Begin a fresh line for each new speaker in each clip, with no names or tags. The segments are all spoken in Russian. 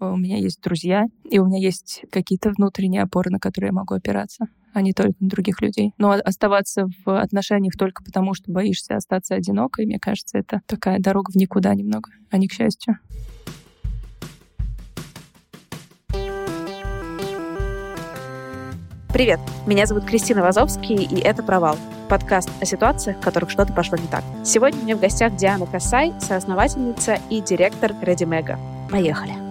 У меня есть друзья, и у меня есть какие-то внутренние опоры, на которые я могу опираться, а не только на других людей. Но оставаться в отношениях только потому, что боишься остаться одинокой, мне кажется, это такая дорога в никуда немного, а не к счастью.
Привет, меня зовут Кристина Вазовский, и это «Провал» — подкаст о ситуациях, в которых что-то пошло не так. Сегодня у меня в гостях Диана Касай, соосновательница и директор Редимега. Поехали.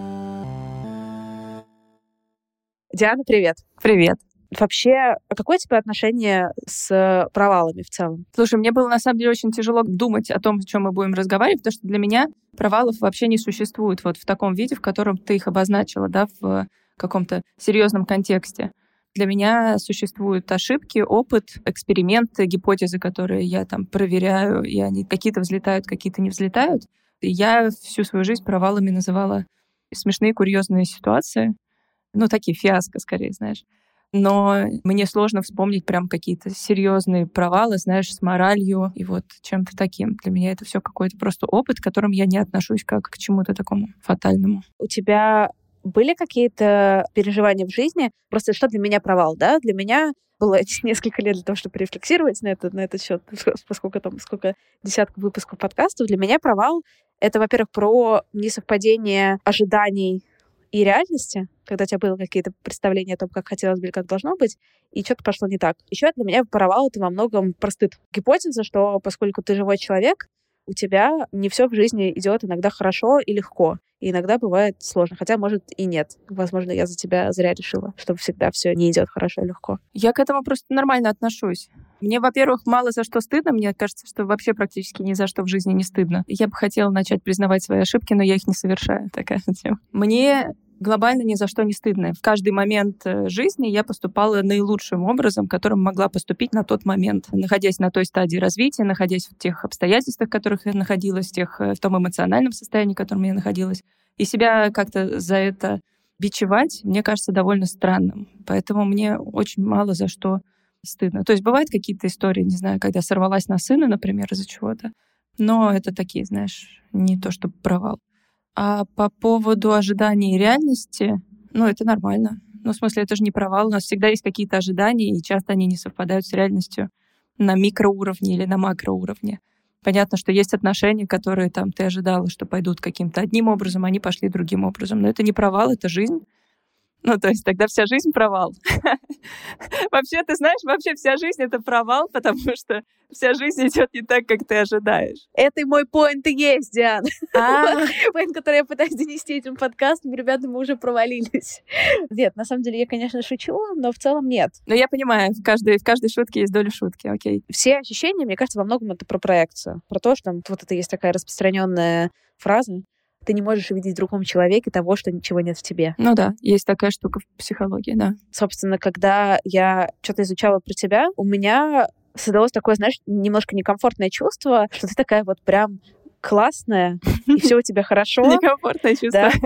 Диана, привет.
Привет.
Вообще, какое у тебя отношение с провалами в целом?
Слушай, мне было на самом деле очень тяжело думать о том, о чем мы будем разговаривать, потому что для меня провалов вообще не существует вот в таком виде, в котором ты их обозначила, да, в каком-то серьезном контексте. Для меня существуют ошибки, опыт, эксперименты, гипотезы, которые я там проверяю, и они какие-то взлетают, какие-то не взлетают. И я всю свою жизнь провалами называла смешные, курьезные ситуации. Ну, такие фиаско, скорее, знаешь. Но мне сложно вспомнить прям какие-то серьезные провалы, знаешь, с моралью и вот чем-то таким. Для меня это все какой-то просто опыт, к которому я не отношусь как к чему-то такому фатальному.
У тебя были какие-то переживания в жизни? Просто что для меня провал, да? Для меня было несколько лет для того, чтобы рефлексировать на, это, на этот счет, поскольку там сколько десятков выпусков подкастов. Для меня провал — это, во-первых, про несовпадение ожиданий и реальности, когда у тебя было какие-то представления о том, как хотелось бы или как должно быть, и что-то пошло не так. Еще для меня провал — это во многом простыд. Гипотеза, что поскольку ты живой человек, у тебя не все в жизни идет иногда хорошо и легко. И иногда бывает сложно. Хотя, может, и нет. Возможно, я за тебя зря решила, что всегда все не идет хорошо и легко.
Я к этому просто нормально отношусь. Мне, во-первых, мало за что стыдно. Мне кажется, что вообще практически ни за что в жизни не стыдно. Я бы хотела начать признавать свои ошибки, но я их не совершаю. Такая тема. Мне глобально ни за что не стыдно. В каждый момент э, жизни я поступала наилучшим образом, которым могла поступить на тот момент, находясь на той стадии развития, находясь в тех обстоятельствах, в которых я находилась, в, тех, э, в том эмоциональном состоянии, в котором я находилась. И себя как-то за это бичевать, мне кажется, довольно странным. Поэтому мне очень мало за что стыдно. То есть бывают какие-то истории, не знаю, когда сорвалась на сына, например, из-за чего-то, но это такие, знаешь, не то, что провал. А по поводу ожиданий и реальности, ну, это нормально. Ну, в смысле, это же не провал. У нас всегда есть какие-то ожидания, и часто они не совпадают с реальностью на микроуровне или на макроуровне. Понятно, что есть отношения, которые там ты ожидала, что пойдут каким-то одним образом, они пошли другим образом. Но это не провал, это жизнь. Ну, то есть тогда вся жизнь провал. вообще, ты знаешь, вообще вся жизнь — это провал, потому что вся жизнь идет не так, как ты ожидаешь.
Это и мой поинт и есть, Диан. А. Поинт, который я пытаюсь донести этим подкастом, ребята, мы уже провалились. Нет, на самом деле я, конечно, шучу, но в целом нет.
Но я понимаю, в каждой, в каждой шутке есть доля шутки, окей.
Все ощущения, мне кажется, во многом это про проекцию. Про то, что там вот это есть такая распространенная фраза, ты не можешь увидеть в другом человеке того, что ничего нет в тебе.
Ну да, есть такая штука в психологии, да.
Собственно, когда я что-то изучала про тебя, у меня создалось такое, знаешь, немножко некомфортное чувство, что ты такая вот прям классная, и все у тебя хорошо.
Некомфортное чувство. Да.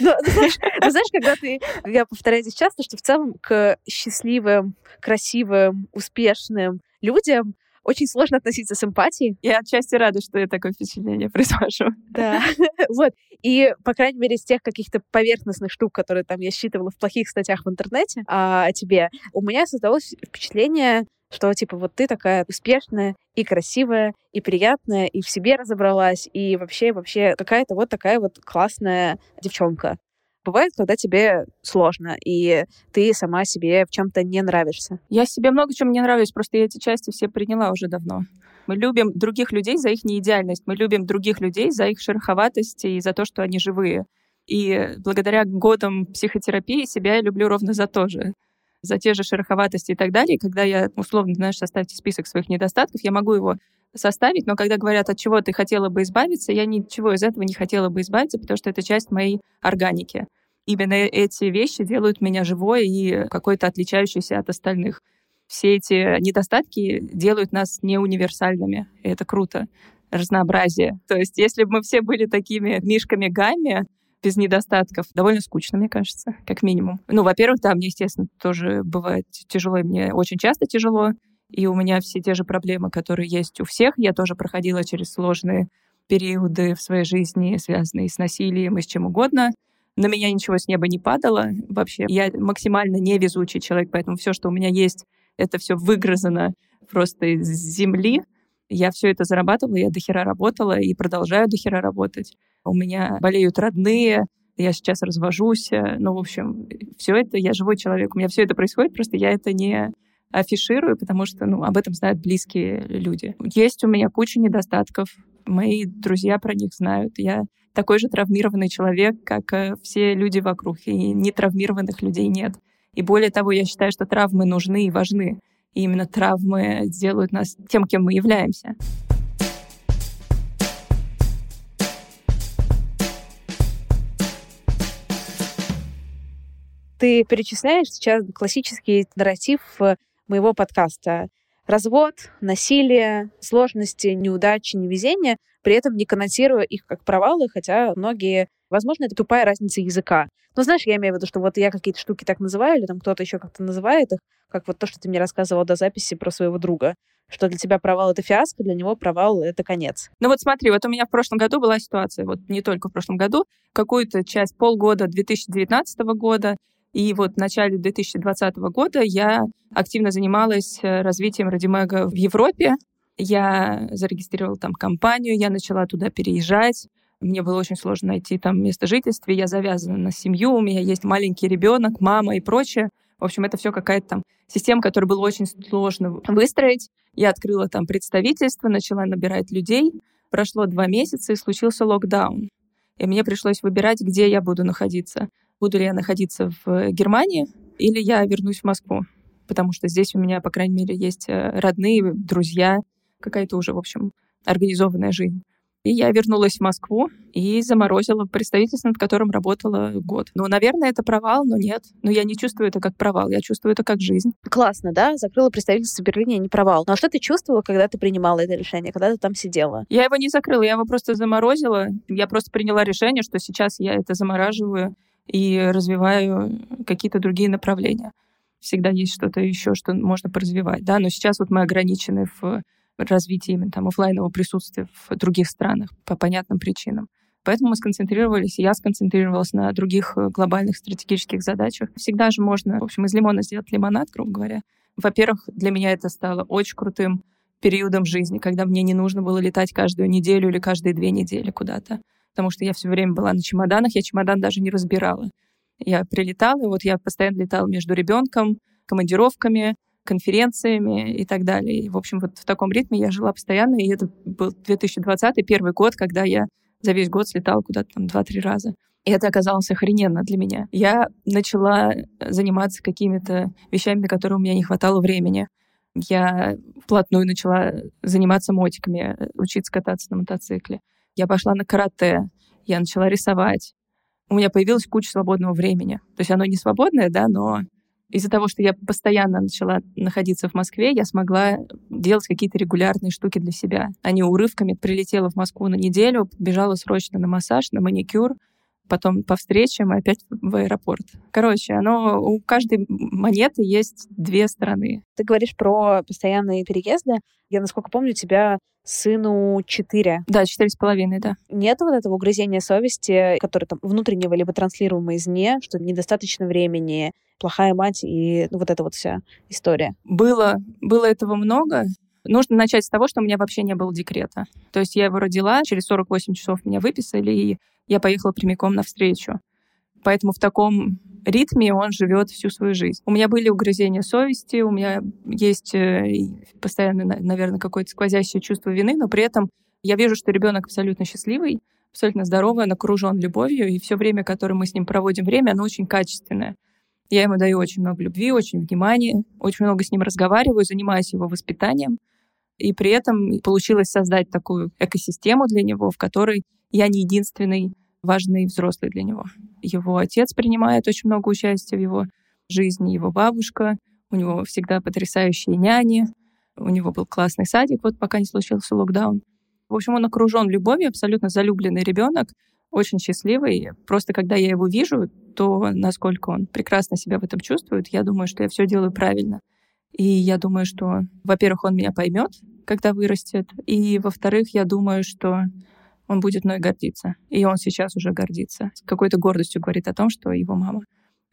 Ну, ну, знаешь, ну, знаешь, когда ты, я повторяю здесь часто, что в целом к счастливым, красивым, успешным людям очень сложно относиться с эмпатией.
Я отчасти рада, что я такое впечатление произвожу.
Да. Вот. И, по крайней мере, из тех каких-то поверхностных штук, которые там я считывала в плохих статьях в интернете а, о тебе, у меня создалось впечатление, что, типа, вот ты такая успешная и красивая, и приятная, и в себе разобралась, и вообще, вообще какая-то вот такая вот классная девчонка. Бывает, когда тебе сложно, и ты сама себе в чем-то не нравишься.
Я себе много чем не нравлюсь, просто я эти части все приняла уже давно. Мы любим других людей за их неидеальность, мы любим других людей за их шероховатость и за то, что они живые. И благодаря годам психотерапии себя я люблю ровно за то же за те же шероховатости и так далее. когда я, условно, знаешь, составьте список своих недостатков, я могу его составить, но когда говорят, от чего ты хотела бы избавиться, я ничего из этого не хотела бы избавиться, потому что это часть моей органики. Именно эти вещи делают меня живой и какой-то отличающейся от остальных. Все эти недостатки делают нас не универсальными. И это круто. Разнообразие. То есть если бы мы все были такими мишками гамми, без недостатков. Довольно скучно, мне кажется, как минимум. Ну, во-первых, да, мне, естественно, тоже бывает тяжело, и мне очень часто тяжело. И у меня все те же проблемы, которые есть у всех. Я тоже проходила через сложные периоды в своей жизни, связанные с насилием и с чем угодно. На меня ничего с неба не падало вообще. Я максимально невезучий человек, поэтому все, что у меня есть, это все выгрызано просто из земли. Я все это зарабатывала, я дохера работала и продолжаю дохера работать. У меня болеют родные, я сейчас развожусь. Ну, в общем, все это, я живой человек. У меня все это происходит, просто я это не афиширую, потому что ну, об этом знают близкие люди. Есть у меня куча недостатков. Мои друзья про них знают. Я такой же травмированный человек, как э, все люди вокруг, и нетравмированных людей нет. И более того, я считаю, что травмы нужны и важны. И именно травмы делают нас тем, кем мы являемся.
Ты перечисляешь сейчас классический нарратив э, моего подкаста. Развод, насилие, сложности, неудачи, невезение, при этом не коннотируя их как провалы, хотя многие, возможно, это тупая разница языка. Но знаешь, я имею в виду, что вот я какие-то штуки так называю, или там кто-то еще как-то называет их, как вот то, что ты мне рассказывал до записи про своего друга, что для тебя провал — это фиаско, для него провал — это конец.
Ну вот смотри, вот у меня в прошлом году была ситуация, вот не только в прошлом году, какую-то часть полгода 2019 года и вот в начале 2020 года я активно занималась э, развитием Радимега в Европе. Я зарегистрировала там компанию, я начала туда переезжать. Мне было очень сложно найти там место жительства. Я завязана на семью, у меня есть маленький ребенок, мама и прочее. В общем, это все какая-то там система, которую было очень сложно выстроить. Я открыла там представительство, начала набирать людей. Прошло два месяца, и случился локдаун. И мне пришлось выбирать, где я буду находиться буду ли я находиться в Германии или я вернусь в Москву. Потому что здесь у меня, по крайней мере, есть э, родные, друзья, какая-то уже, в общем, организованная жизнь. И я вернулась в Москву и заморозила представительство, над которым работала год. Ну, наверное, это провал, но нет. Но я не чувствую это как провал, я чувствую это как жизнь.
Классно, да? Закрыла представительство в Берлине, не провал. Но а что ты чувствовала, когда ты принимала это решение, когда ты там сидела?
Я его не закрыла, я его просто заморозила. Я просто приняла решение, что сейчас я это замораживаю и развиваю какие-то другие направления. Всегда есть что-то еще, что можно поразвивать, да, но сейчас вот мы ограничены в развитии именно там офлайнового присутствия в других странах по понятным причинам. Поэтому мы сконцентрировались, и я сконцентрировалась на других э, глобальных стратегических задачах. Всегда же можно, в общем, из лимона сделать лимонад, грубо говоря. Во-первых, для меня это стало очень крутым периодом жизни, когда мне не нужно было летать каждую неделю или каждые две недели куда-то потому что я все время была на чемоданах, я чемодан даже не разбирала. Я прилетала, и вот я постоянно летала между ребенком, командировками, конференциями и так далее. И, в общем, вот в таком ритме я жила постоянно, и это был 2020 первый год, когда я за весь год слетала куда-то там два-три раза. И это оказалось охрененно для меня. Я начала заниматься какими-то вещами, на которые у меня не хватало времени. Я вплотную начала заниматься мотиками, учиться кататься на мотоцикле. Я пошла на карате, я начала рисовать. У меня появилась куча свободного времени. То есть оно не свободное, да, но из-за того, что я постоянно начала находиться в Москве, я смогла делать какие-то регулярные штуки для себя, а не урывками. Прилетела в Москву на неделю, бежала срочно на массаж, на маникюр, потом по встречам и опять в аэропорт. Короче, оно у каждой монеты есть две стороны.
Ты говоришь про постоянные переезды. Я, насколько помню, тебя сыну четыре.
Да, четыре с половиной, да.
Нет вот этого угрызения совести, которое там внутреннего либо транслируемое извне, что недостаточно времени, плохая мать и ну, вот эта вот вся история.
Было, было этого много. Нужно начать с того, что у меня вообще не было декрета. То есть я его родила, через 48 часов меня выписали, и я поехала прямиком навстречу. Поэтому в таком ритме он живет всю свою жизнь. У меня были угрызения совести, у меня есть э, постоянно, наверное, какое-то сквозящее чувство вины, но при этом я вижу, что ребенок абсолютно счастливый, абсолютно здоровый, он окружен любовью, и все время, которое мы с ним проводим время, оно очень качественное. Я ему даю очень много любви, очень внимания, очень много с ним разговариваю, занимаюсь его воспитанием. И при этом получилось создать такую экосистему для него, в которой я не единственный важный взрослый для него. Его отец принимает очень много участия в его жизни, его бабушка, у него всегда потрясающие няни, у него был классный садик, вот пока не случился локдаун. В общем, он окружен любовью, абсолютно залюбленный ребенок, очень счастливый. Просто когда я его вижу, то насколько он прекрасно себя в этом чувствует, я думаю, что я все делаю правильно. И я думаю, что, во-первых, он меня поймет, когда вырастет, и, во-вторых, я думаю, что он будет мной гордиться. И он сейчас уже гордится. С какой-то гордостью говорит о том, что его мама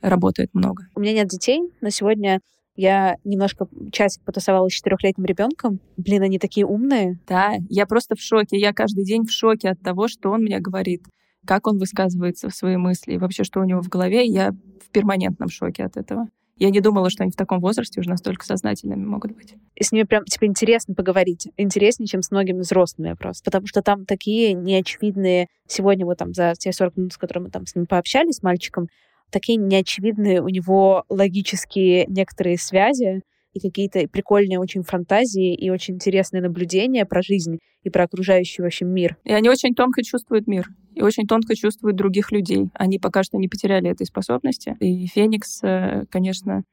работает много.
У меня нет детей, но сегодня я немножко часик потусовалась с четырехлетним ребенком. Блин, они такие умные.
Да, я просто в шоке. Я каждый день в шоке от того, что он мне говорит, как он высказывается в свои мысли, и вообще, что у него в голове. Я в перманентном шоке от этого. Я не думала, что они в таком возрасте уже настолько сознательными могут быть.
И с ними прям, типа, интересно поговорить. Интереснее, чем с многими взрослыми просто. Потому что там такие неочевидные... Сегодня вот там за те 40 минут, с которыми мы там с ним пообщались, с мальчиком, такие неочевидные у него логические некоторые связи и какие-то прикольные очень фантазии и очень интересные наблюдения про жизнь и про окружающий, в общем, мир.
И они очень тонко чувствуют мир и очень тонко чувствуют других людей. Они пока что не потеряли этой способности. И Феникс, э, конечно,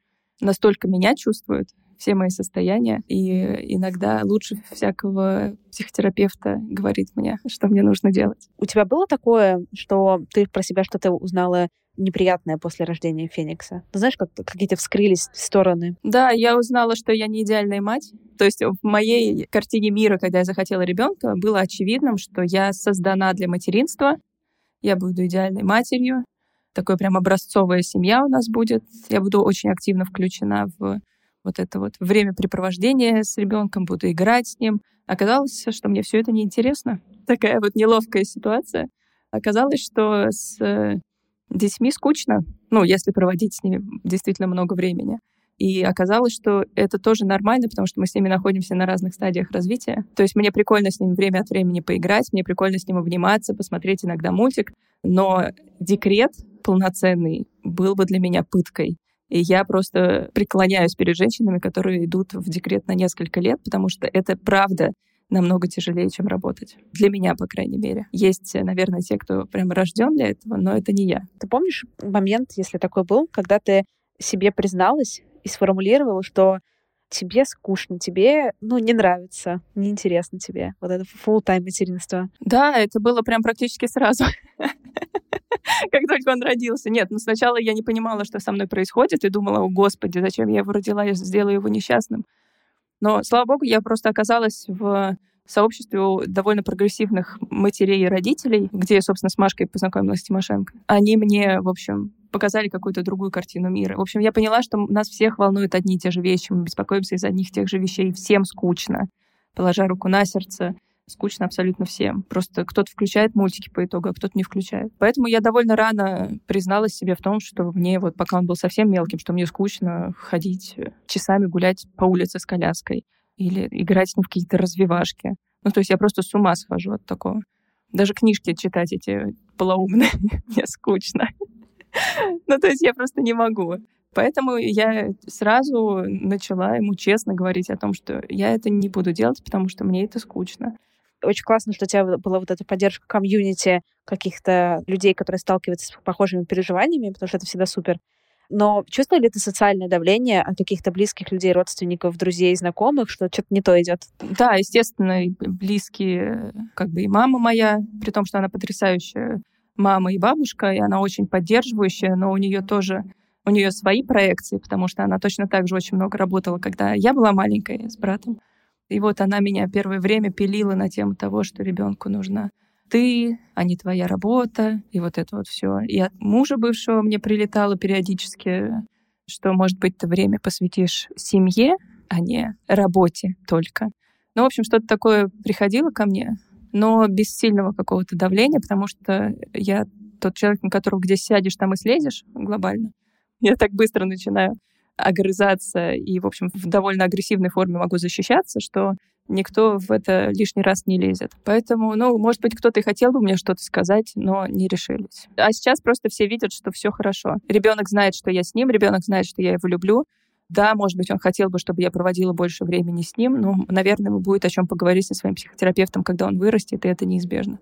настолько меня чувствует, все мои состояния, и иногда лучше всякого психотерапевта говорит мне, что мне нужно делать.
У тебя было такое, что ты про себя что-то узнала неприятное после рождения Феникса. Знаешь, как какие-то вскрылись стороны?
Да, я узнала, что я не идеальная мать. То есть в моей картине мира, когда я захотела ребенка, было очевидным, что я создана для материнства, я буду идеальной матерью, такой прям образцовая семья у нас будет. Я буду очень активно включена в вот это вот времяпрепровождение с ребенком, буду играть с ним. Оказалось, что мне все это неинтересно. Такая вот неловкая ситуация. Оказалось, что с детьми скучно, ну, если проводить с ними действительно много времени. И оказалось, что это тоже нормально, потому что мы с ними находимся на разных стадиях развития. То есть мне прикольно с ними время от времени поиграть, мне прикольно с ним обниматься, посмотреть иногда мультик, но декрет полноценный был бы для меня пыткой. И я просто преклоняюсь перед женщинами, которые идут в декрет на несколько лет, потому что это правда намного тяжелее, чем работать. Для меня, по крайней мере. Есть, наверное, те, кто прям рожден для этого, но это не я.
Ты помнишь момент, если такой был, когда ты себе призналась и сформулировала, что тебе скучно, тебе, ну, не нравится, неинтересно тебе вот это full тайм материнство.
Да, это было прям практически сразу. как только он родился. Нет, ну сначала я не понимала, что со мной происходит, и думала, о господи, зачем я его родила, я сделаю его несчастным. Но, слава богу, я просто оказалась в сообществе довольно прогрессивных матерей и родителей, где я, собственно, с Машкой познакомилась с Тимошенко. Они мне, в общем, показали какую-то другую картину мира. В общем, я поняла, что нас всех волнуют одни и те же вещи, мы беспокоимся из одних и тех же вещей, всем скучно. Положа руку на сердце, скучно абсолютно всем. Просто кто-то включает мультики по итогу, а кто-то не включает. Поэтому я довольно рано призналась себе в том, что мне вот пока он был совсем мелким, что мне скучно ходить часами гулять по улице с коляской или играть с ним в какие-то развивашки. Ну, то есть я просто с ума схожу от такого. Даже книжки читать эти полоумные мне скучно. Ну, то есть я просто не могу. Поэтому я сразу начала ему честно говорить о том, что я это не буду делать, потому что мне это скучно.
Очень классно, что у тебя была вот эта поддержка комьюнити каких-то людей, которые сталкиваются с похожими переживаниями, потому что это всегда супер. Но чувствовали ли ты социальное давление от каких-то близких людей, родственников, друзей, знакомых, что что-то не то идет?
Да, естественно, близкие, как бы и мама моя, при том, что она потрясающая мама и бабушка, и она очень поддерживающая, но у нее тоже у нее свои проекции, потому что она точно так же очень много работала, когда я была маленькая с братом. И вот она меня первое время пилила на тему того, что ребенку нужна ты, а не твоя работа, и вот это вот все. И от мужа бывшего мне прилетало периодически, что, может быть, ты время посвятишь семье, а не работе только. Ну, в общем, что-то такое приходило ко мне, но без сильного какого-то давления, потому что я тот человек, на которого где сядешь, там и слезешь глобально. Я так быстро начинаю огрызаться и, в общем, в довольно агрессивной форме могу защищаться, что никто в это лишний раз не лезет. Поэтому, ну, может быть, кто-то и хотел бы мне что-то сказать, но не решились. А сейчас просто все видят, что все хорошо. Ребенок знает, что я с ним, ребенок знает, что я его люблю. Да, может быть, он хотел бы, чтобы я проводила больше времени с ним, но, наверное, будет о чем поговорить со своим психотерапевтом, когда он вырастет, и это неизбежно.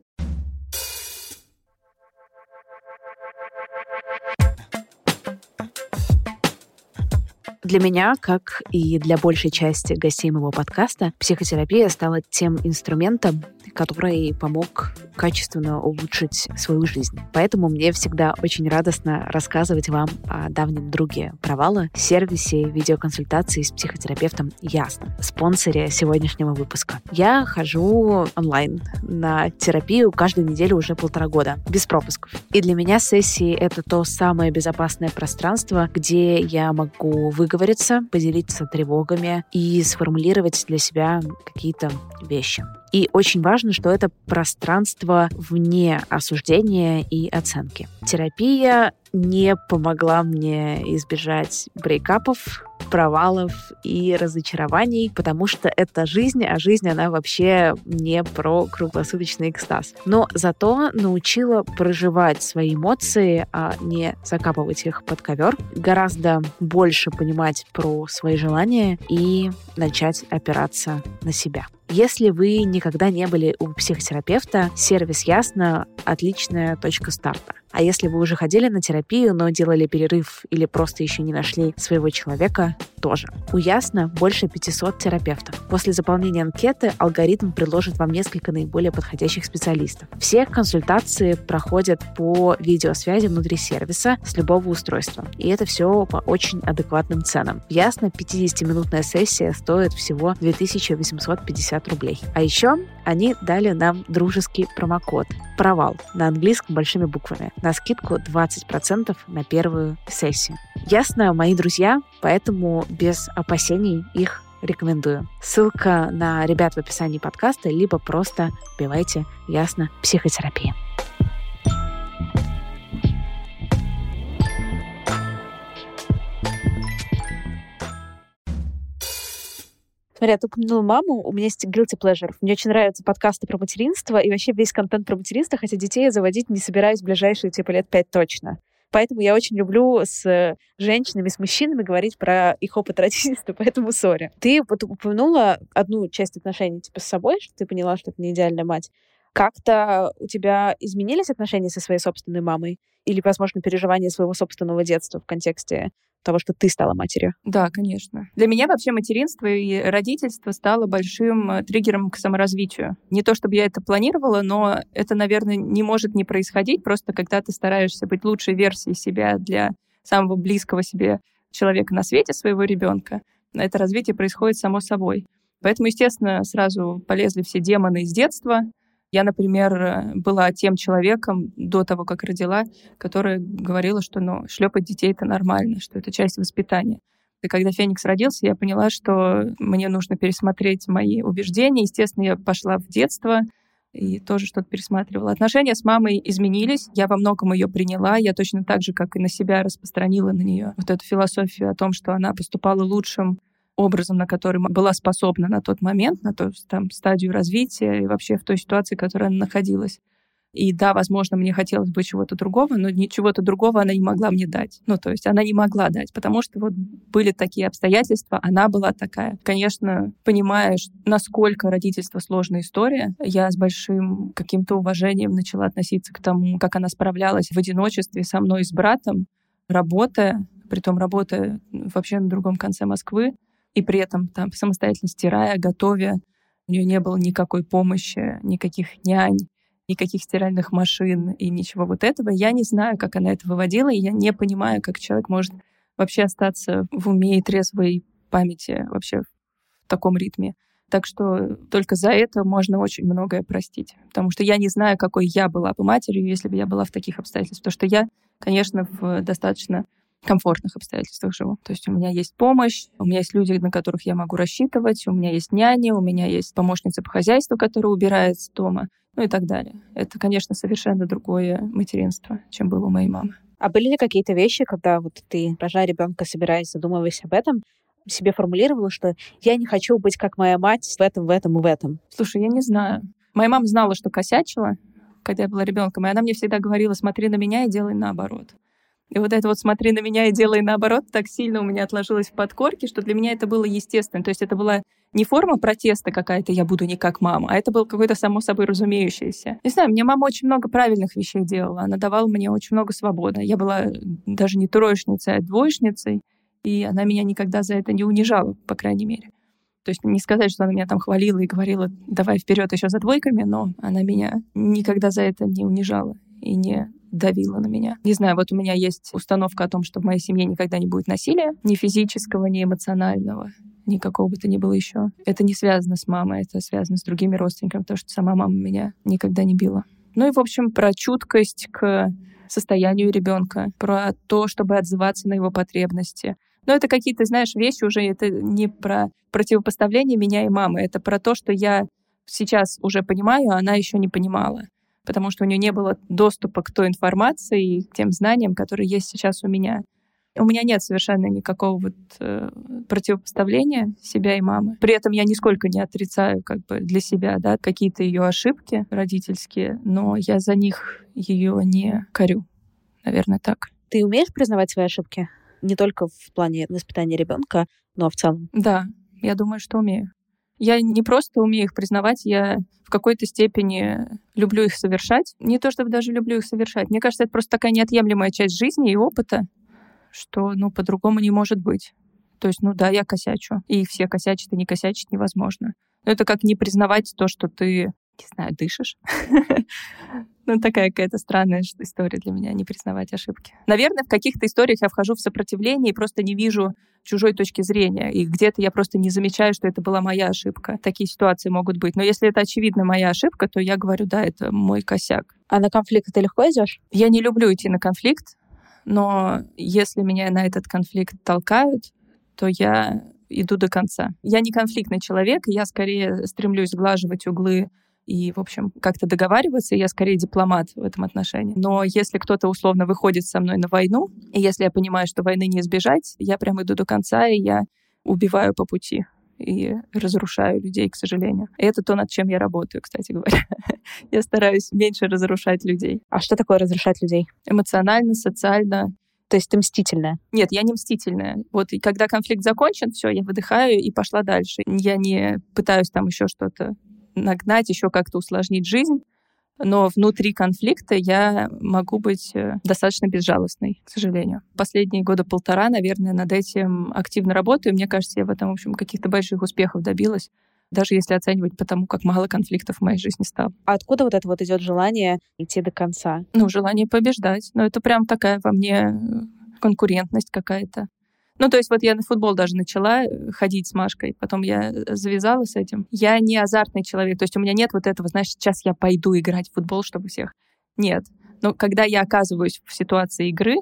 Для меня, как и для большей части гостей моего подкаста, психотерапия стала тем инструментом, который помог качественно улучшить свою жизнь. Поэтому мне всегда очень радостно рассказывать вам о давнем друге провала, сервисе видеоконсультации с психотерапевтом Ясно, спонсоре сегодняшнего выпуска. Я хожу онлайн на терапию каждую неделю уже полтора года, без пропусков. И для меня сессии — это то самое безопасное пространство, где я могу выговориться, поделиться тревогами и сформулировать для себя какие-то вещи. И очень важно, что это пространство вне осуждения и оценки. Терапия не помогла мне избежать брейкапов, провалов и разочарований, потому что это жизнь, а жизнь, она вообще не про круглосуточный экстаз. Но зато научила проживать свои эмоции, а не закапывать их под ковер, гораздо больше понимать про свои желания и начать опираться на себя. Если вы никогда не были у психотерапевта, сервис Ясно — отличная точка старта. А если вы уже ходили на терапию, но делали перерыв или просто еще не нашли своего человека, тоже. У Ясно больше 500 терапевтов. После заполнения анкеты алгоритм предложит вам несколько наиболее подходящих специалистов. Все консультации проходят по видеосвязи внутри сервиса с любого устройства. И это все по очень адекватным ценам. Ясно, 50-минутная сессия стоит всего 2850 рублей. А еще они дали нам дружеский промокод «Провал» на английском большими буквами на скидку 20% на первую сессию. Ясно, мои друзья, поэтому без опасений их рекомендую. Ссылка на ребят в описании подкаста, либо просто вбивайте «Ясно психотерапия». Смотри, я упомянула маму, у меня есть guilty pleasure. Мне очень нравятся подкасты про материнство и вообще весь контент про материнство, хотя детей я заводить не собираюсь в ближайшие типа лет пять точно. Поэтому я очень люблю с женщинами, с мужчинами говорить про их опыт родительства, поэтому сори. Ты вот упомянула одну часть отношений типа с собой, что ты поняла, что это не идеальная мать. Как-то у тебя изменились отношения со своей собственной мамой? Или, возможно, переживания своего собственного детства в контексте того, что ты стала матерью?
Да, конечно. Для меня вообще материнство и родительство стало большим э, триггером к саморазвитию. Не то, чтобы я это планировала, но это, наверное, не может не происходить, просто когда ты стараешься быть лучшей версией себя для самого близкого себе человека на свете, своего ребенка. Это развитие происходит само собой. Поэтому, естественно, сразу полезли все демоны из детства, я, например, э, была тем человеком до того, как родила, которая говорила, что ну, шлепать детей это нормально, что это часть воспитания. И когда Феникс родился, я поняла, что мне нужно пересмотреть мои убеждения. Естественно, я пошла в детство и тоже что-то пересматривала. Отношения с мамой изменились. Я во многом ее приняла. Я точно так же, как и на себя, распространила на нее вот эту философию о том, что она поступала лучшим образом, на который была способна на тот момент, на ту там, стадию развития и вообще в той ситуации, в которой она находилась. И да, возможно, мне хотелось бы чего-то другого, но ничего-то другого она не могла мне дать. Ну, то есть она не могла дать, потому что вот были такие обстоятельства, она была такая. Конечно, понимаешь, насколько родительство сложная история, я с большим каким-то уважением начала относиться к тому, как она справлялась в одиночестве со мной и с братом, работая, притом работая вообще на другом конце Москвы, и при этом там самостоятельно стирая, готовя. У нее не было никакой помощи, никаких нянь, никаких стиральных машин и ничего вот этого. Я не знаю, как она это выводила, и я не понимаю, как человек может вообще остаться в уме и трезвой памяти вообще в таком ритме. Так что только за это можно очень многое простить. Потому что я не знаю, какой я была бы матерью, если бы я была в таких обстоятельствах. Потому что я, конечно, в достаточно комфортных обстоятельствах живу. То есть у меня есть помощь, у меня есть люди, на которых я могу рассчитывать, у меня есть няни, у меня есть помощница по хозяйству, которая убирает дома, ну и так далее. Это, конечно, совершенно другое материнство, чем было у моей мамы.
А были ли какие-то вещи, когда вот ты, рожая ребенка, собираясь, задумываясь об этом, себе формулировала, что я не хочу быть как моя мать в этом, в этом и в этом?
Слушай, я не знаю. Моя мама знала, что косячила, когда я была ребенком, и она мне всегда говорила, смотри на меня и делай наоборот. И вот это вот «смотри на меня и делай наоборот» так сильно у меня отложилось в подкорке, что для меня это было естественно. То есть это была не форма протеста какая-то «я буду не как мама», а это было какое-то само собой разумеющееся. Не знаю, мне мама очень много правильных вещей делала. Она давала мне очень много свободы. Я была даже не троечницей, а двоечницей. И она меня никогда за это не унижала, по крайней мере. То есть не сказать, что она меня там хвалила и говорила, давай вперед еще за двойками, но она меня никогда за это не унижала и не давила на меня. Не знаю, вот у меня есть установка о том, что в моей семье никогда не будет насилия, ни физического, ни эмоционального, никакого бы то ни было еще. Это не связано с мамой, это связано с другими родственниками, потому что сама мама меня никогда не била. Ну и, в общем, про чуткость к состоянию ребенка, про то, чтобы отзываться на его потребности, но это какие-то, знаешь, вещи уже, это не про противопоставление меня и мамы, это про то, что я сейчас уже понимаю, а она еще не понимала потому что у нее не было доступа к той информации и к тем знаниям, которые есть сейчас у меня. У меня нет совершенно никакого вот э, противопоставления себя и мамы. При этом я нисколько не отрицаю как бы для себя да, какие-то ее ошибки родительские, но я за них ее не корю. Наверное, так.
Ты умеешь признавать свои ошибки? не только в плане воспитания ребенка, но в целом.
Да, я думаю, что умею. Я не просто умею их признавать, я в какой-то степени люблю их совершать. Не то чтобы даже люблю их совершать. Мне кажется, это просто такая неотъемлемая часть жизни и опыта, что, ну, по-другому не может быть. То есть, ну да, я косячу. И все косячат, и не косячить невозможно. Но это как не признавать то, что ты не знаю, дышишь. Ну, такая какая-то странная история для меня, не признавать ошибки. Наверное, в каких-то историях я вхожу в сопротивление и просто не вижу чужой точки зрения. И где-то я просто не замечаю, что это была моя ошибка. Такие ситуации могут быть. Но если это очевидно моя ошибка, то я говорю, да, это мой косяк.
А на конфликт ты легко идешь?
Я не люблю идти на конфликт, но если меня на этот конфликт толкают, то я иду до конца. Я не конфликтный человек, я скорее стремлюсь сглаживать углы и, в общем, как-то договариваться. Я скорее дипломат в этом отношении. Но если кто-то условно выходит со мной на войну, и если я понимаю, что войны не избежать, я прям иду до конца, и я убиваю по пути и разрушаю людей, к сожалению. И это то, над чем я работаю, кстати говоря. я стараюсь меньше разрушать людей.
А что такое разрушать людей?
Эмоционально, социально.
То есть ты мстительная?
Нет, я не мстительная. Вот и когда конфликт закончен, все, я выдыхаю и пошла дальше. Я не пытаюсь там еще что-то нагнать, еще как-то усложнить жизнь. Но внутри конфликта я могу быть э, достаточно безжалостной, к сожалению. Последние года полтора, наверное, над этим активно работаю. Мне кажется, я в этом, в общем, каких-то больших успехов добилась даже если оценивать по тому, как мало конфликтов в моей жизни стало.
А откуда вот это вот идет желание идти до конца?
Ну, желание побеждать. Ну, это прям такая во мне э, конкурентность какая-то. Ну, то есть вот я на футбол даже начала э, ходить с Машкой, потом я э, завязала с этим. Я не азартный человек, то есть у меня нет вот этого, знаешь, сейчас я пойду играть в футбол, чтобы всех... Нет. Но когда я оказываюсь в ситуации игры,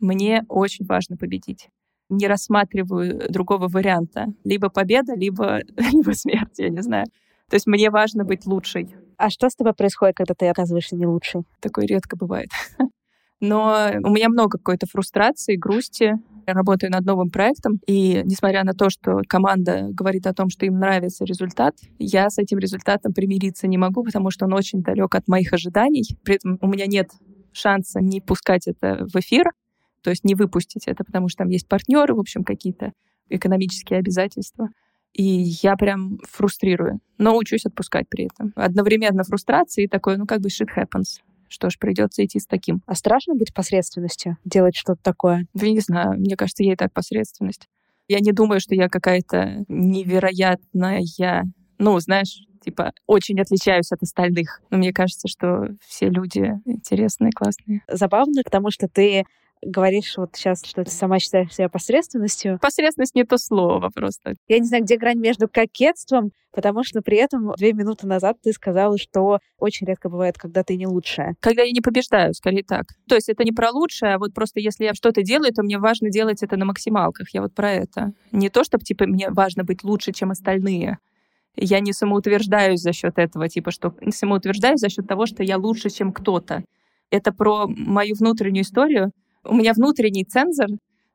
мне очень важно победить. Не рассматриваю другого варианта. Либо победа, либо, либо смерть, я не знаю. То есть мне важно быть лучшей.
А что с тобой происходит, когда ты оказываешься не лучшей?
Такое редко бывает. Но у меня много какой-то фрустрации, грусти. Я работаю над новым проектом, и несмотря на то, что команда говорит о том, что им нравится результат, я с этим результатом примириться не могу, потому что он очень далек от моих ожиданий. При этом у меня нет шанса не пускать это в эфир, то есть не выпустить это, потому что там есть партнеры, в общем, какие-то экономические обязательства. И я прям фрустрирую, но учусь отпускать при этом. Одновременно фрустрация и такой, ну как бы shit happens что ж, придется идти с таким.
А страшно быть посредственностью, делать что-то такое?
Да не знаю, мне кажется, я и так посредственность. Я не думаю, что я какая-то невероятная, ну, знаешь, типа, очень отличаюсь от остальных. Но мне кажется, что все люди интересные, классные.
Забавно, потому что ты говоришь вот сейчас, что ты сама считаешь себя посредственностью.
Посредственность не то слово просто.
Я не знаю, где грань между кокетством, потому что при этом две минуты назад ты сказала, что очень редко бывает, когда ты не лучшая.
Когда я не побеждаю, скорее так. То есть это не про лучшее, а вот просто если я что-то делаю, то мне важно делать это на максималках. Я вот про это. Не то, чтобы, типа, мне важно быть лучше, чем остальные. Я не самоутверждаюсь за счет этого, типа, что не самоутверждаюсь за счет того, что я лучше, чем кто-то. Это про мою внутреннюю историю, у меня внутренний цензор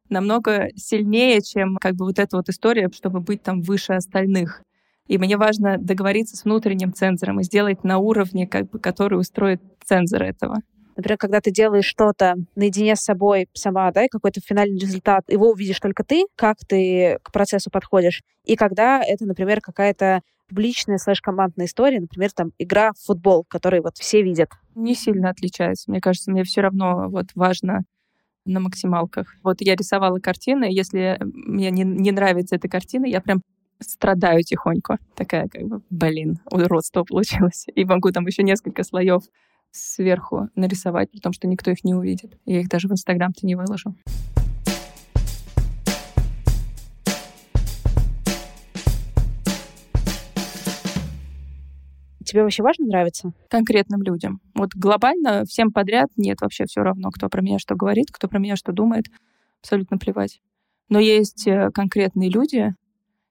намного сильнее, чем как бы вот эта вот история, чтобы быть там выше остальных. И мне важно договориться с внутренним цензором и сделать на уровне, как бы, который устроит цензор этого.
Например, когда ты делаешь что-то наедине с собой сама, да, и какой-то финальный результат, его увидишь только ты, как ты к процессу подходишь, и когда это, например, какая-то публичная слэш-командная история, например, там игра в футбол, который вот все видят.
Не сильно отличается. Мне кажется, мне все равно вот важно на максималках. Вот я рисовала картины, если мне не, не нравится эта картина, я прям страдаю тихонько. Такая как бы, блин, уродство получилось. И могу там еще несколько слоев сверху нарисовать, потому что никто их не увидит. Я их даже в Инстаграм-то не выложу.
Тебе вообще важно нравиться?
Конкретным людям. Вот глобально всем подряд нет, вообще все равно, кто про меня что говорит, кто про меня что думает. Абсолютно плевать. Но есть э, конкретные люди,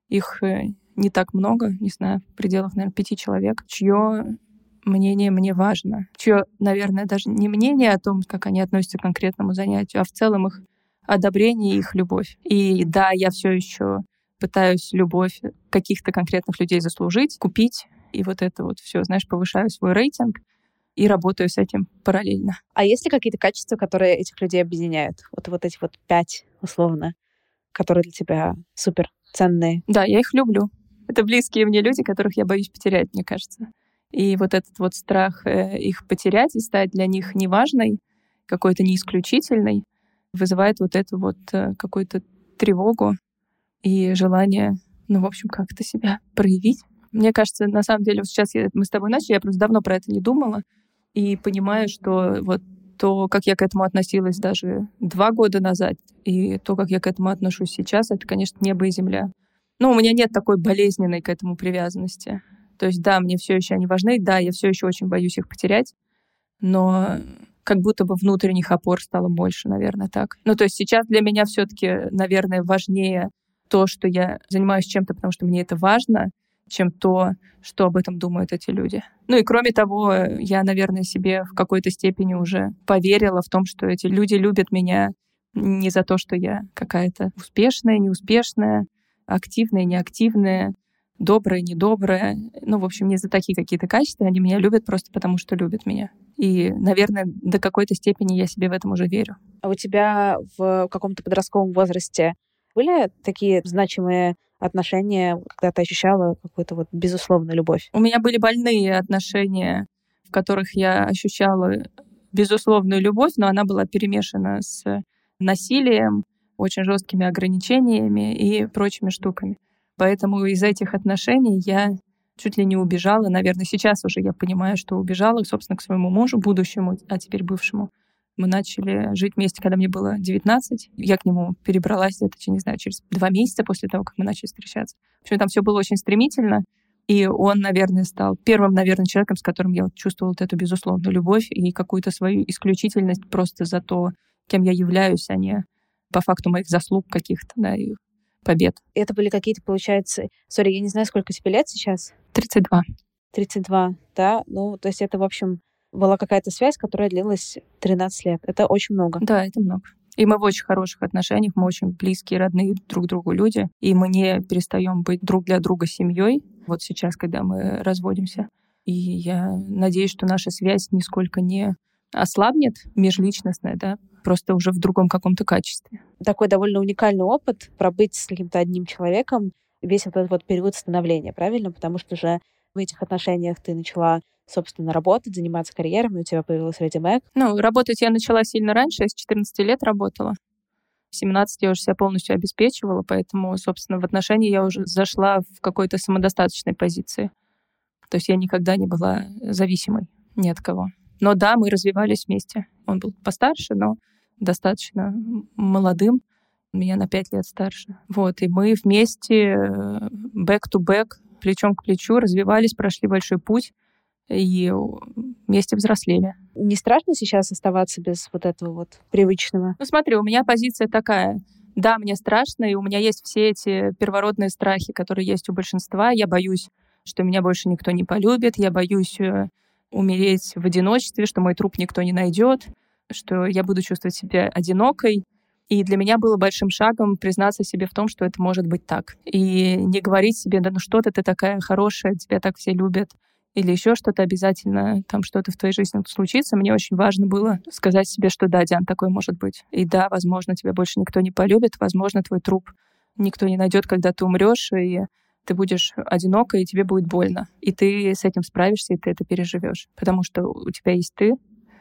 их э, не так много, не знаю, в пределах, наверное, пяти человек, чье мнение мне важно, чье, наверное, даже не мнение о том, как они относятся к конкретному занятию, а в целом их одобрение и их любовь. И да, я все еще пытаюсь любовь каких-то конкретных людей заслужить, купить, и вот это вот все, знаешь, повышаю свой рейтинг и работаю с этим параллельно.
А есть ли какие-то качества, которые этих людей объединяют? Вот, вот эти вот пять, условно, которые для тебя супер ценные.
Да, я их люблю. Это близкие мне люди, которых я боюсь потерять, мне кажется. И вот этот вот страх э, их потерять и стать для них неважной, какой-то не исключительной, вызывает вот эту вот э, какую-то тревогу и желание, ну, в общем, как-то себя проявить. Мне кажется, на самом деле, вот сейчас я, мы с тобой начали, я просто давно про это не думала, и понимаю, что вот то, как я к этому относилась даже два года назад, и то, как я к этому отношусь сейчас, это, конечно, небо и земля. Но у меня нет такой болезненной к этому привязанности. То есть, да, мне все еще они важны, да, я все еще очень боюсь их потерять, но как будто бы внутренних опор стало больше, наверное, так. Ну, то есть сейчас для меня все-таки, наверное, важнее то, что я занимаюсь чем-то, потому что мне это важно, чем то, что об этом думают эти люди. Ну и кроме того, я, наверное, себе в какой-то степени уже поверила в том, что эти люди любят меня не за то, что я какая-то успешная, неуспешная, активная, неактивная, добрая, недобрая. Ну, в общем, не за такие какие-то качества. Они меня любят просто потому, что любят меня. И, наверное, до какой-то степени я себе в этом уже верю.
А у тебя в каком-то подростковом возрасте были такие значимые отношения, когда ты ощущала какую-то вот безусловную любовь?
У меня были больные отношения, в которых я ощущала безусловную любовь, но она была перемешана с насилием, очень жесткими ограничениями и прочими штуками. Поэтому из этих отношений я чуть ли не убежала. Наверное, сейчас уже я понимаю, что убежала, собственно, к своему мужу, будущему, а теперь бывшему. Мы начали жить вместе, когда мне было 19. Я к нему перебралась где-то, не знаю, через два месяца после того, как мы начали встречаться. В общем, там все было очень стремительно. И он, наверное, стал первым, наверное, человеком, с которым я вот чувствовала вот эту безусловную любовь и какую-то свою исключительность просто за то, кем я являюсь, а не по факту моих заслуг каких-то, да, и побед.
Это были какие-то, получается... Сори, я не знаю, сколько тебе лет сейчас?
32.
32, да? Ну, то есть это, в общем, была какая-то связь, которая длилась 13 лет. Это очень много.
Да, это много. И мы в очень хороших отношениях, мы очень близкие, родные друг другу люди, и мы не перестаем быть друг для друга семьей. Вот сейчас, когда мы разводимся. И я надеюсь, что наша связь нисколько не ослабнет, межличностная, да, просто уже в другом каком-то качестве.
Такой довольно уникальный опыт пробыть с каким-то одним человеком весь этот вот период становления, правильно? Потому что же в этих отношениях ты начала собственно, работать, заниматься карьерами, у тебя появилась Ready?
Ну, работать я начала сильно раньше, я с 14 лет работала. В 17 я уже себя полностью обеспечивала, поэтому, собственно, в отношении я уже зашла в какой-то самодостаточной позиции. То есть я никогда не была зависимой ни от кого. Но да, мы развивались вместе. Он был постарше, но достаточно молодым. Меня на пять лет старше. Вот, и мы вместе back-to-back, плечом к плечу развивались, прошли большой путь и вместе взрослели.
Не страшно сейчас оставаться без вот этого вот привычного?
Ну смотри, у меня позиция такая. Да, мне страшно, и у меня есть все эти первородные страхи, которые есть у большинства. Я боюсь, что меня больше никто не полюбит, я боюсь э, умереть в одиночестве, что мой труп никто не найдет, что я буду чувствовать себя одинокой. И для меня было большим шагом признаться себе в том, что это может быть так. И не говорить себе, да ну что ты, ты такая хорошая, тебя так все любят, или еще что-то обязательно, там что-то в твоей жизни случится, мне очень важно было сказать себе, что да, Диан, такое может быть. И да, возможно, тебя больше никто не полюбит, возможно, твой труп никто не найдет, когда ты умрешь, и ты будешь одинока, и тебе будет больно. И ты с этим справишься, и ты это переживешь. Потому что у тебя есть ты,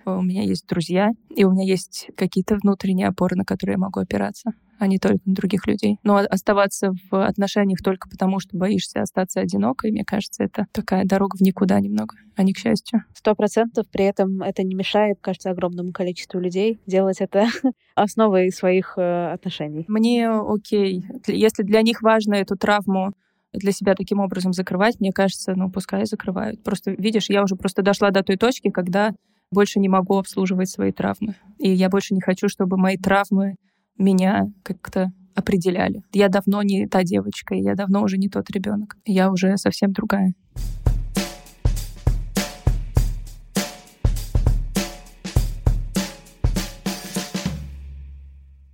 у меня есть друзья, и у меня есть какие-то внутренние опоры, на которые я могу опираться а не только на других людей. Но оставаться в отношениях только потому, что боишься остаться одинокой, мне кажется, это такая дорога в никуда немного, а не к счастью.
Сто процентов при этом это не мешает, кажется, огромному количеству людей делать это основой своих э, отношений.
Мне окей. Если для них важно эту травму для себя таким образом закрывать, мне кажется, ну, пускай закрывают. Просто, видишь, я уже просто дошла до той точки, когда больше не могу обслуживать свои травмы. И я больше не хочу, чтобы мои травмы меня как-то определяли. Я давно не та девочка, я давно уже не тот ребенок. Я уже совсем другая.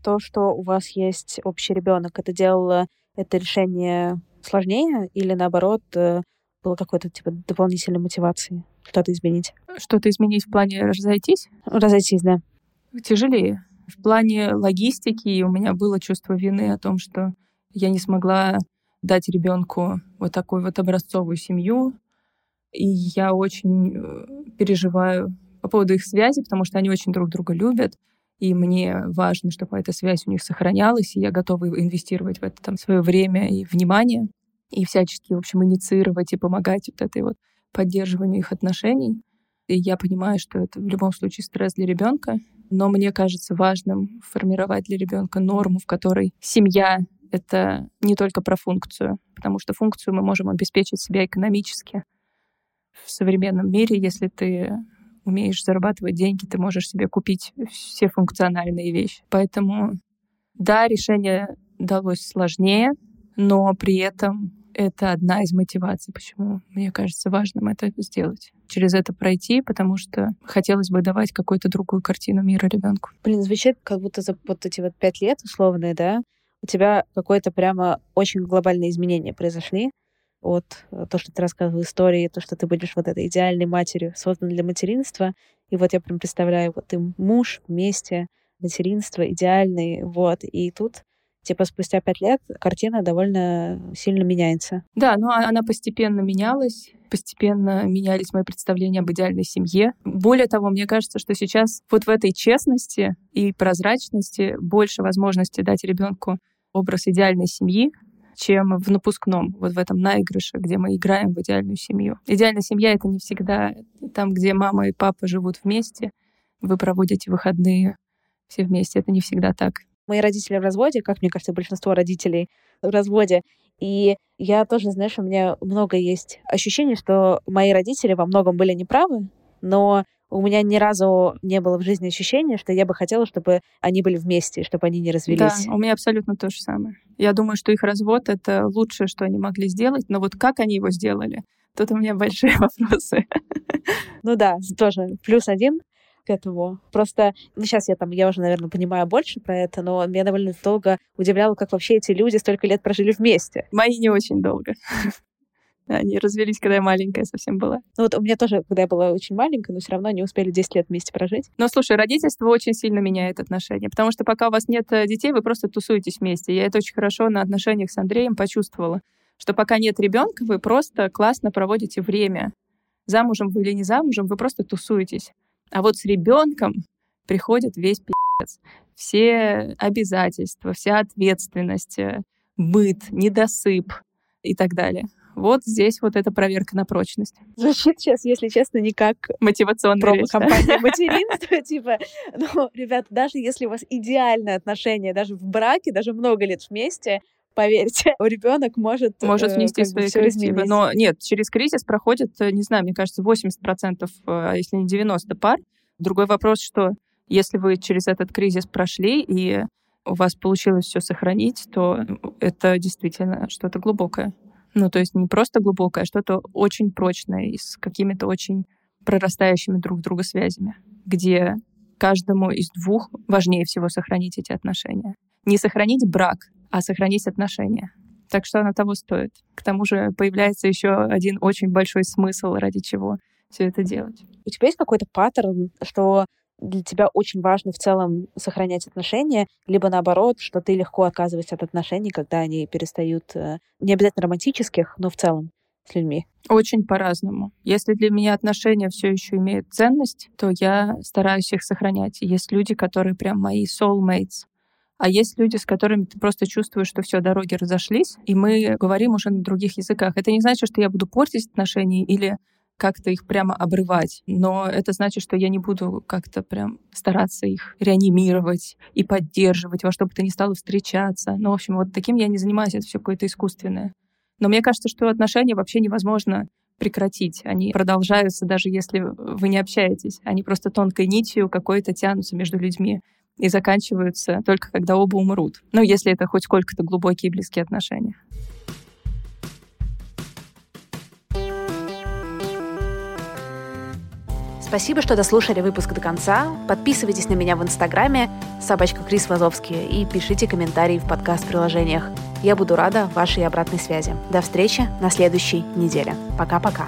То, что у вас есть общий ребенок, это делало это решение сложнее или наоборот э, было какой-то типа дополнительной мотивации что-то изменить?
Что-то изменить в плане разойтись?
Разойтись, да.
Тяжелее. В плане логистики у меня было чувство вины о том, что я не смогла дать ребенку вот такую вот образцовую семью. И я очень э, переживаю по поводу их связи, потому что они очень друг друга любят. И мне важно, чтобы эта связь у них сохранялась, и я готова инвестировать в это там свое время и внимание, и всячески, в общем, инициировать и помогать вот этой вот поддерживанию их отношений. И я понимаю, что это в любом случае стресс для ребенка, но мне кажется важным формировать для ребенка норму, в которой семья — это не только про функцию, потому что функцию мы можем обеспечить себя экономически. В современном мире, если ты умеешь зарабатывать деньги, ты можешь себе купить все функциональные вещи. Поэтому, да, решение далось сложнее, но при этом это одна из мотиваций, почему мне кажется важным это сделать. Через это пройти, потому что хотелось бы давать какую-то другую картину мира ребенку.
Блин, звучит, как будто за вот эти вот пять лет условные, да, у тебя какое-то прямо очень глобальное изменение произошли от э, то, что ты рассказывал истории, то, что ты будешь вот этой идеальной матерью, созданной для материнства. И вот я прям представляю, вот ты муж вместе, материнство идеальный, вот, и тут типа спустя пять лет картина довольно сильно меняется.
Да, но она постепенно менялась, постепенно менялись мои представления об идеальной семье. Более того, мне кажется, что сейчас вот в этой честности и прозрачности больше возможности дать ребенку образ идеальной семьи, чем в напускном, вот в этом наигрыше, где мы играем в идеальную семью. Идеальная семья — это не всегда там, где мама и папа живут вместе, вы проводите выходные все вместе. Это не всегда так.
Мои родители в разводе, как мне кажется, большинство родителей в разводе. И я тоже, знаешь, у меня много есть ощущений, что мои родители во многом были неправы, но у меня ни разу не было в жизни ощущения, что я бы хотела, чтобы они были вместе, чтобы они не развелись.
Да, у меня абсолютно то же самое. Я думаю, что их развод — это лучшее, что они могли сделать, но вот как они его сделали, тут у меня большие вопросы.
Ну да, тоже плюс один к этому. Просто, ну, сейчас я там, я уже, наверное, понимаю больше про это, но меня довольно долго удивляло, как вообще эти люди столько лет прожили вместе.
Мои не очень долго. Они развелись, когда я маленькая совсем была.
Ну вот у меня тоже, когда я была очень маленькая, но все равно они успели 10 лет вместе прожить.
Но слушай, родительство очень сильно меняет отношения, потому что пока у вас нет э, детей, вы просто тусуетесь вместе. Я это очень хорошо на отношениях с Андреем почувствовала, что пока нет ребенка, вы просто классно проводите время. Замужем вы или не замужем, вы просто тусуетесь. А вот с ребенком приходит весь пи***ц. Все обязательства, вся ответственность, э, быт, недосып и так далее. Вот здесь вот эта проверка на прочность.
Звучит сейчас, если честно, не как
мотивационная
промо-компания материнства. Типа, ну, ребята, даже если у вас идеальные отношения, даже в браке, даже много лет вместе, поверьте, ребенок может
может э, внести свои коррективы. Но нет, через кризис проходит, э, не знаю, мне кажется, 80%, а если не 90 пар. Другой вопрос, что если вы через этот кризис прошли и у вас получилось все сохранить, то это действительно что-то глубокое. Ну, то есть не просто глубокое, а что-то очень прочное и с какими-то очень прорастающими друг в друга связями, где каждому из двух важнее всего сохранить эти отношения. Не сохранить брак, а сохранить отношения. Так что оно того стоит. К тому же появляется еще один очень большой смысл, ради чего все это делать.
У тебя есть какой-то паттерн, что для тебя очень важно в целом сохранять отношения, либо наоборот, что ты легко отказываешься от отношений, когда они перестают, э, не обязательно романтических, но в целом, с людьми?
Очень по-разному. Если для меня отношения все еще имеют ценность, то я стараюсь их сохранять. Есть люди, которые прям мои soulmates, а есть люди, с которыми ты просто чувствуешь, что все, дороги разошлись, и мы говорим уже на других языках. Это не значит, что я буду портить отношения или как-то их прямо обрывать, но это значит, что я не буду как-то прям стараться их реанимировать и поддерживать, во что бы то ни стало встречаться. Ну, в общем, вот таким я не занимаюсь, это все какое-то искусственное. Но мне кажется, что отношения вообще невозможно прекратить. Они продолжаются, даже если вы не общаетесь. Они просто тонкой нитью какой-то тянутся между людьми и заканчиваются только когда оба умрут. Ну, если это хоть сколько-то глубокие и близкие отношения.
Спасибо, что дослушали выпуск до конца. Подписывайтесь на меня в Инстаграме собачка Крис Вазовский и пишите комментарии в подкаст-приложениях. Я буду рада вашей обратной связи. До встречи на следующей неделе. Пока-пока.